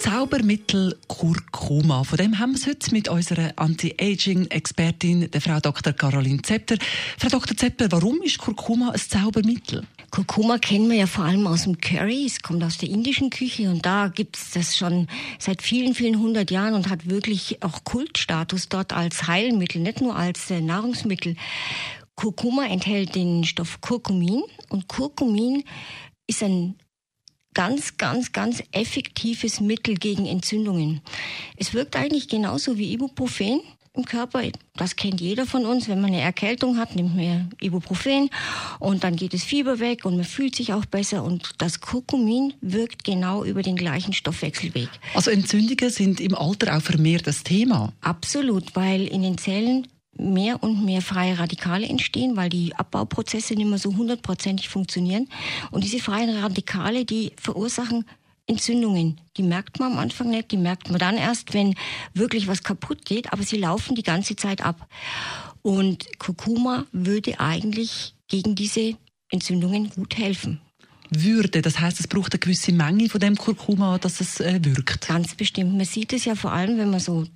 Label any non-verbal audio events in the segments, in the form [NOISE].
Zaubermittel Kurkuma. Von dem haben wir es heute mit unserer Anti-Aging-Expertin, der Frau Dr. Caroline Zepter. Frau Dr. Zepter, warum ist Kurkuma ein Zaubermittel? Kurkuma kennen wir ja vor allem aus dem Curry. Es kommt aus der indischen Küche und da gibt es das schon seit vielen, vielen hundert Jahren und hat wirklich auch Kultstatus dort als Heilmittel, nicht nur als äh, Nahrungsmittel. Kurkuma enthält den Stoff Kurkumin und Kurkumin ist ein ganz, ganz, ganz effektives Mittel gegen Entzündungen. Es wirkt eigentlich genauso wie Ibuprofen im Körper. Das kennt jeder von uns. Wenn man eine Erkältung hat, nimmt man Ibuprofen und dann geht das Fieber weg und man fühlt sich auch besser. Und das Kurkumin wirkt genau über den gleichen Stoffwechselweg. Also Entzündungen sind im Alter auch vermehrt das Thema? Absolut, weil in den Zellen mehr und mehr freie Radikale entstehen, weil die Abbauprozesse nicht mehr so hundertprozentig funktionieren. Und diese freien Radikale, die verursachen Entzündungen. Die merkt man am Anfang nicht, die merkt man dann erst, wenn wirklich was kaputt geht, aber sie laufen die ganze Zeit ab. Und Kurkuma würde eigentlich gegen diese Entzündungen gut helfen. Würde, das heißt, es braucht eine gewisse Menge von dem Kurkuma, dass es äh, wirkt. Ganz bestimmt. Man sieht es ja vor allem, wenn man so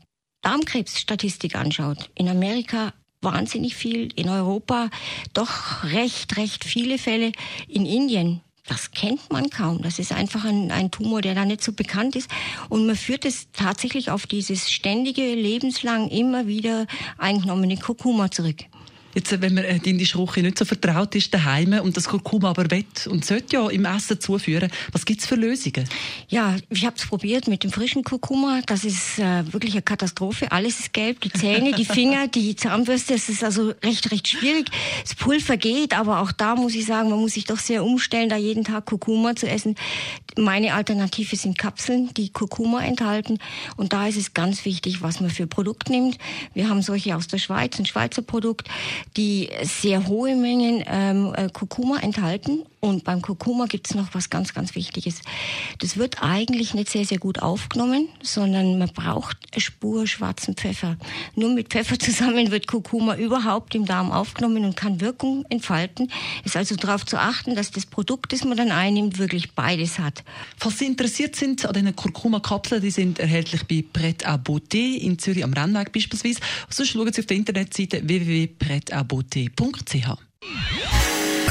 Darmkrebsstatistik anschaut, in Amerika wahnsinnig viel, in Europa doch recht, recht viele Fälle, in Indien das kennt man kaum. Das ist einfach ein, ein, Tumor, der da nicht so bekannt ist. Und man führt es tatsächlich auf dieses ständige, lebenslang immer wieder eingenommene Kurkuma zurück. Jetzt, wenn man äh, die indische Küche nicht so vertraut ist daheim und das Kurkuma aber wett und sollte ja im Essen zuführen, was gibt es für Lösungen? Ja, ich habe es probiert mit dem frischen Kurkuma. Das ist äh, wirklich eine Katastrophe. Alles ist gelb, die Zähne, die Finger, [LAUGHS] die Zahnbürste. Es ist also recht, recht schwierig. Das Pulver geht, aber auch da muss ich sagen, man muss sich doch sehr umstellen, da jeden Tag Kurkuma zu essen. Meine Alternative sind Kapseln, die Kurkuma enthalten. Und da ist es ganz wichtig, was man für Produkt nimmt. Wir haben solche aus der Schweiz, ein Schweizer Produkt die sehr hohe Mengen ähm, äh, Kurkuma enthalten. Und beim Kurkuma gibt es noch was ganz, ganz Wichtiges. Das wird eigentlich nicht sehr, sehr gut aufgenommen, sondern man braucht eine Spur schwarzen Pfeffer. Nur mit Pfeffer [LAUGHS] zusammen wird Kurkuma überhaupt im Darm aufgenommen und kann Wirkung entfalten. Ist also darauf zu achten, dass das Produkt, das man dann einnimmt, wirklich beides hat. Falls Sie interessiert sind an diesen Kurkuma-Kapseln, die sind erhältlich bei Pret à Beauté in Zürich am Rennweg beispielsweise. Sonst schauen Sie auf der Internetseite www.pret abt.ch.